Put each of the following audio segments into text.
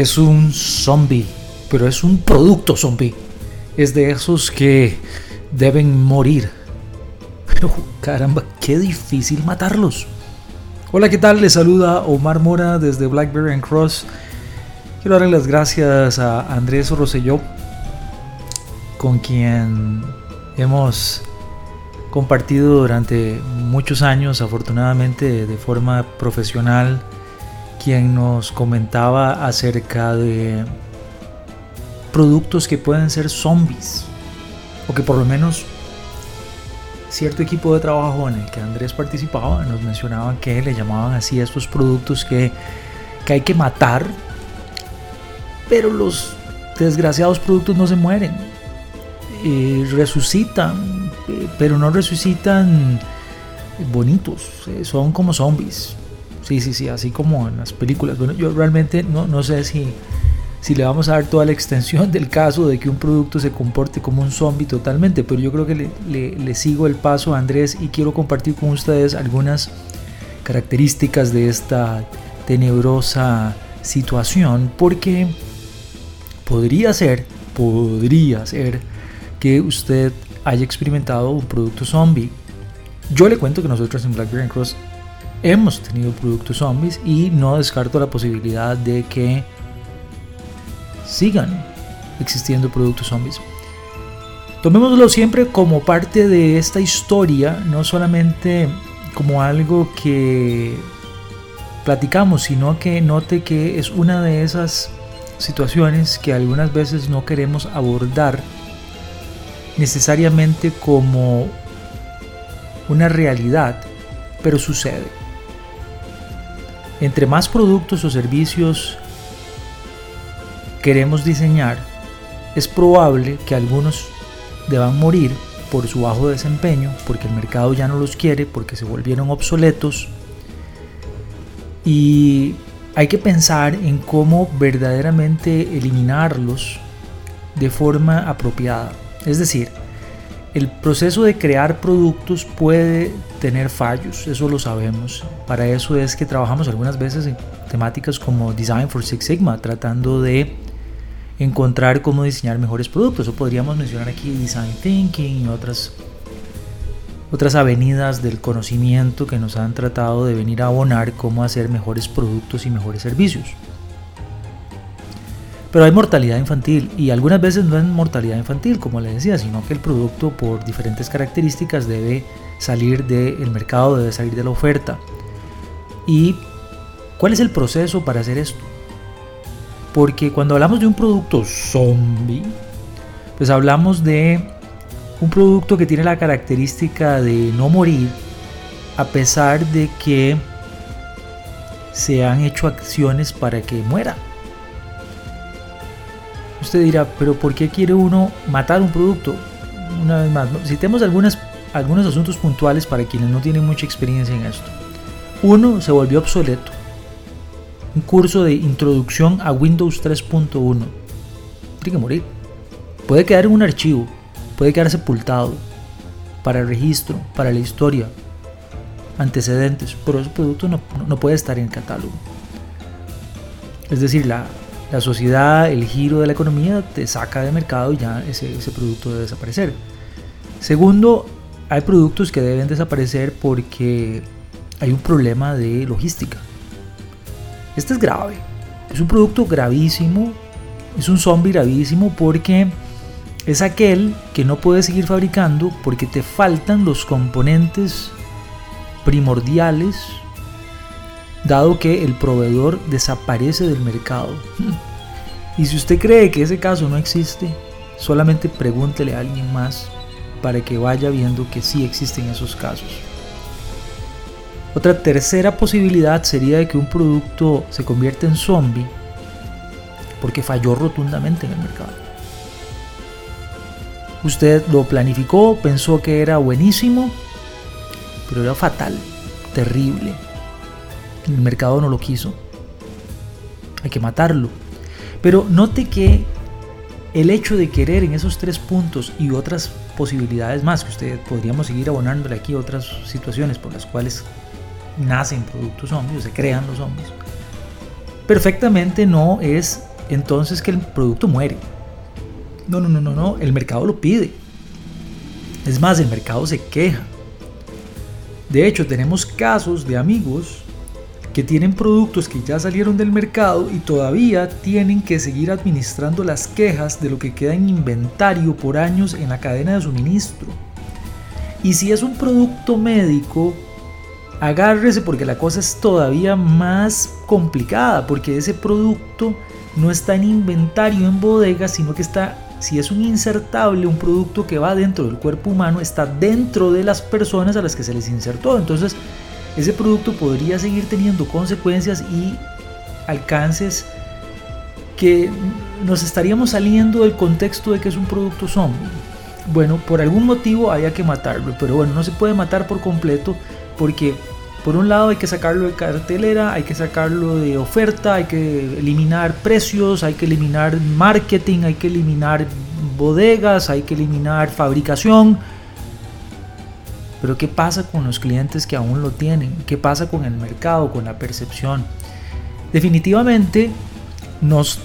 es un zombie, pero es un producto zombie. Es de esos que deben morir. Pero caramba, qué difícil matarlos. Hola, ¿qué tal? Les saluda Omar Mora desde Blackberry and Cross. Quiero darle las gracias a Andrés Rosselló, con quien hemos compartido durante muchos años, afortunadamente de forma profesional, quien nos comentaba acerca de productos que pueden ser zombies, o que por lo menos cierto equipo de trabajo en el que Andrés participaba nos mencionaban que le llamaban así a estos productos que, que hay que matar, pero los desgraciados productos no se mueren, y resucitan, pero no resucitan bonitos, eh, son como zombies. Sí, sí, sí, así como en las películas. Bueno, yo realmente no, no sé si, si le vamos a dar toda la extensión del caso de que un producto se comporte como un zombie totalmente, pero yo creo que le, le, le sigo el paso a Andrés y quiero compartir con ustedes algunas características de esta tenebrosa situación, porque podría ser, podría ser que usted haya experimentado un producto zombie. Yo le cuento que nosotros en Blackberry Cross hemos tenido productos zombies y no descarto la posibilidad de que sigan existiendo productos zombies. Tomémoslo siempre como parte de esta historia, no solamente como algo que platicamos, sino que note que es una de esas situaciones que algunas veces no queremos abordar necesariamente como una realidad, pero sucede. Entre más productos o servicios queremos diseñar, es probable que algunos deban morir por su bajo desempeño, porque el mercado ya no los quiere, porque se volvieron obsoletos. Y hay que pensar en cómo verdaderamente eliminarlos de forma apropiada. Es decir, el proceso de crear productos puede tener fallos, eso lo sabemos. Para eso es que trabajamos algunas veces en temáticas como Design for Six Sigma, tratando de encontrar cómo diseñar mejores productos. O podríamos mencionar aquí Design Thinking y otras, otras avenidas del conocimiento que nos han tratado de venir a abonar cómo hacer mejores productos y mejores servicios. Pero hay mortalidad infantil y algunas veces no es mortalidad infantil, como le decía, sino que el producto por diferentes características debe salir del mercado, debe salir de la oferta. ¿Y cuál es el proceso para hacer esto? Porque cuando hablamos de un producto zombie, pues hablamos de un producto que tiene la característica de no morir a pesar de que se han hecho acciones para que muera. Usted dirá, pero ¿por qué quiere uno matar un producto? Una vez más, citemos algunas, algunos asuntos puntuales para quienes no tienen mucha experiencia en esto. Uno, se volvió obsoleto. Un curso de introducción a Windows 3.1. Tiene que morir. Puede quedar en un archivo, puede quedar sepultado para el registro, para la historia, antecedentes, pero ese producto no, no puede estar en el catálogo. Es decir, la, la sociedad, el giro de la economía te saca de mercado y ya ese, producto debe desaparecer. Segundo, hay productos que deben desaparecer porque hay un problema de logística. Este es grave. Es un producto gravísimo. Es un zombie gravísimo porque es aquel que no puedes seguir fabricando porque te faltan los componentes primordiales dado que el proveedor desaparece del mercado. Y si usted cree que ese caso no existe, solamente pregúntele a alguien más para que vaya viendo que sí existen esos casos. Otra tercera posibilidad sería de que un producto se convierta en zombie porque falló rotundamente en el mercado. Usted lo planificó, pensó que era buenísimo, pero era fatal, terrible, el mercado no lo quiso. Hay que matarlo. Pero note que el hecho de querer en esos tres puntos y otras posibilidades más, que usted podríamos seguir abonándole aquí otras situaciones por las cuales nacen productos zombies se crean los zombies, perfectamente no es entonces que el producto muere. No, no, no, no, no, el mercado lo pide. Es más, el mercado se queja. De hecho, tenemos casos de amigos que tienen productos que ya salieron del mercado y todavía tienen que seguir administrando las quejas de lo que queda en inventario por años en la cadena de suministro. Y si es un producto médico, agárrese porque la cosa es todavía más complicada, porque ese producto no está en inventario en bodega, sino que está, si es un insertable, un producto que va dentro del cuerpo humano, está dentro de las personas a las que se les insertó. Entonces, ese producto podría seguir teniendo consecuencias y alcances que nos estaríamos saliendo del contexto de que es un producto zombie. Bueno, por algún motivo había que matarlo, pero bueno, no se puede matar por completo porque por un lado hay que sacarlo de cartelera, hay que sacarlo de oferta, hay que eliminar precios, hay que eliminar marketing, hay que eliminar bodegas, hay que eliminar fabricación, pero ¿qué pasa con los clientes que aún lo tienen? ¿Qué pasa con el mercado, con la percepción? Definitivamente nos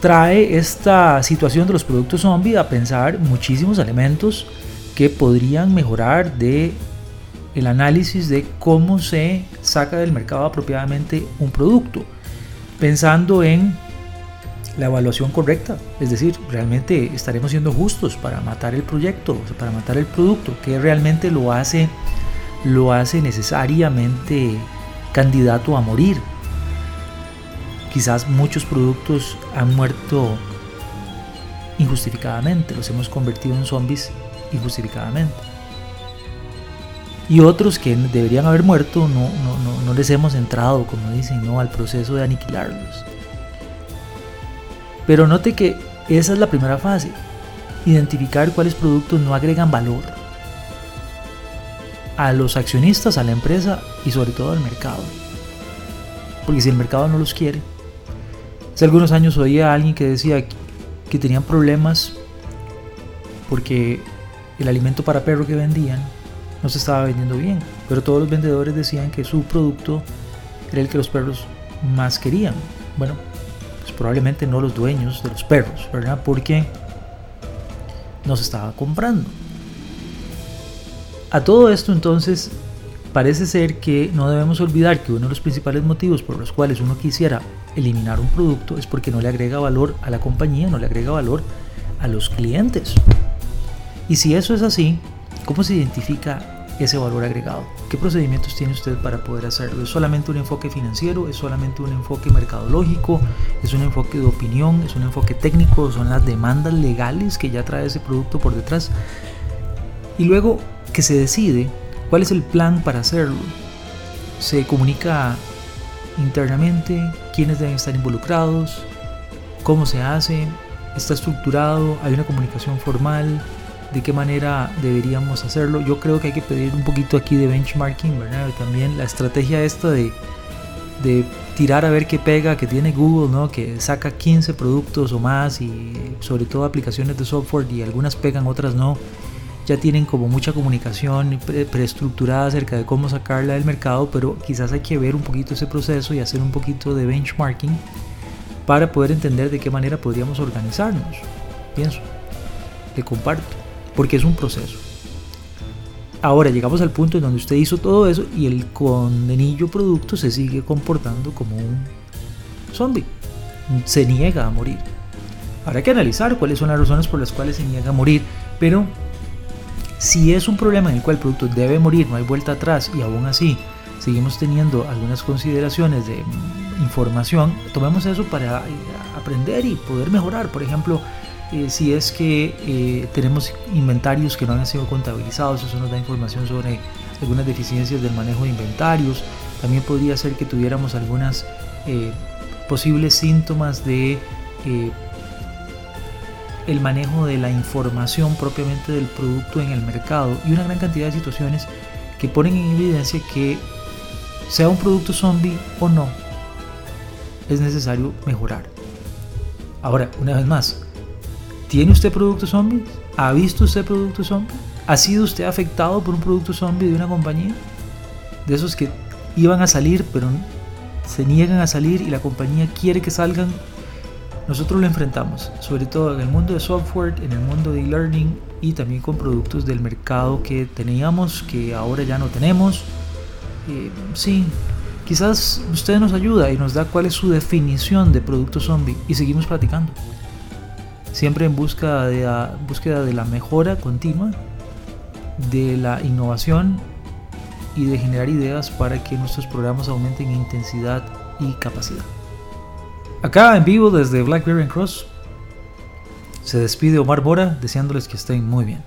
trae esta situación de los productos zombie a pensar muchísimos elementos que podrían mejorar de el análisis de cómo se saca del mercado apropiadamente un producto, pensando en la evaluación correcta, es decir, realmente estaremos siendo justos para matar el proyecto, para matar el producto, que realmente lo hace, lo hace necesariamente candidato a morir. Quizás muchos productos han muerto injustificadamente, los hemos convertido en zombies injustificadamente. Y otros que deberían haber muerto no, no, no les hemos entrado, como dicen, ¿no? al proceso de aniquilarlos. Pero note que esa es la primera fase, identificar cuáles productos no agregan valor a los accionistas, a la empresa y sobre todo al mercado. Porque si el mercado no los quiere. Hace algunos años oía a alguien que decía que tenían problemas porque el alimento para perro que vendían no se estaba vendiendo bien. Pero todos los vendedores decían que su producto era el que los perros más querían. Bueno, probablemente no los dueños de los perros, ¿verdad? Porque no se estaba comprando. A todo esto entonces parece ser que no debemos olvidar que uno de los principales motivos por los cuales uno quisiera eliminar un producto es porque no le agrega valor a la compañía, no le agrega valor a los clientes. Y si eso es así, ¿cómo se identifica ese valor agregado. ¿Qué procedimientos tiene usted para poder hacerlo? ¿Es solamente un enfoque financiero? ¿Es solamente un enfoque mercadológico? ¿Es un enfoque de opinión? ¿Es un enfoque técnico? ¿Son las demandas legales que ya trae ese producto por detrás? Y luego que se decide cuál es el plan para hacerlo. Se comunica internamente quiénes deben estar involucrados, cómo se hace, está estructurado, hay una comunicación formal, de qué manera deberíamos hacerlo. Yo creo que hay que pedir un poquito aquí de benchmarking, ¿verdad? También la estrategia esta de, tirar a ver qué pega que tiene Google, ¿no? Que saca 15 productos o más y sobre todo aplicaciones de software y algunas pegan, otras no. Ya tienen como mucha comunicación preestructurada acerca de cómo sacarla del mercado, pero quizás hay que ver un poquito ese proceso y hacer un poquito de benchmarking para poder entender de qué manera podríamos organizarnos. Pienso, le comparto porque es un proceso. Ahora llegamos al punto en donde usted hizo todo eso y el condenillo producto se sigue comportando como un zombie. Se niega a morir. Habrá que analizar cuáles son las razones por las cuales se niega a morir, pero si es un problema en el cual el producto debe morir, no hay vuelta atrás y aún así seguimos teniendo algunas consideraciones de información, tomemos eso para aprender y poder mejorar. Por ejemplo, eh, si es que eh, tenemos inventarios que no han sido contabilizados, eso nos da información sobre algunas deficiencias del manejo de inventarios. También podría ser que tuviéramos algunas eh, posibles síntomas de el manejo de la información propiamente del producto en el mercado y una gran cantidad de situaciones que ponen en evidencia que sea un producto zombie o no, es necesario mejorar. Ahora, una vez más, ¿Tiene usted productos zombies? ¿Ha visto usted productos zombies? ¿Ha sido usted afectado por un producto zombie de una compañía? De esos que iban a salir pero se niegan a salir y la compañía quiere que salgan nosotros lo enfrentamos, sobre todo en el mundo de software, en el mundo de e-learning y también con productos del mercado que teníamos, que ahora ya no tenemos. Eh, sí, quizás usted nos ayuda y nos da cuál es su definición de producto zombie y seguimos platicando. Siempre en de la, búsqueda de la mejora continua, de la innovación y de generar ideas para que nuestros programas aumenten en intensidad y capacidad. Acá en vivo desde Blackberry Cross se despide Omar Bora deseándoles que estén muy bien.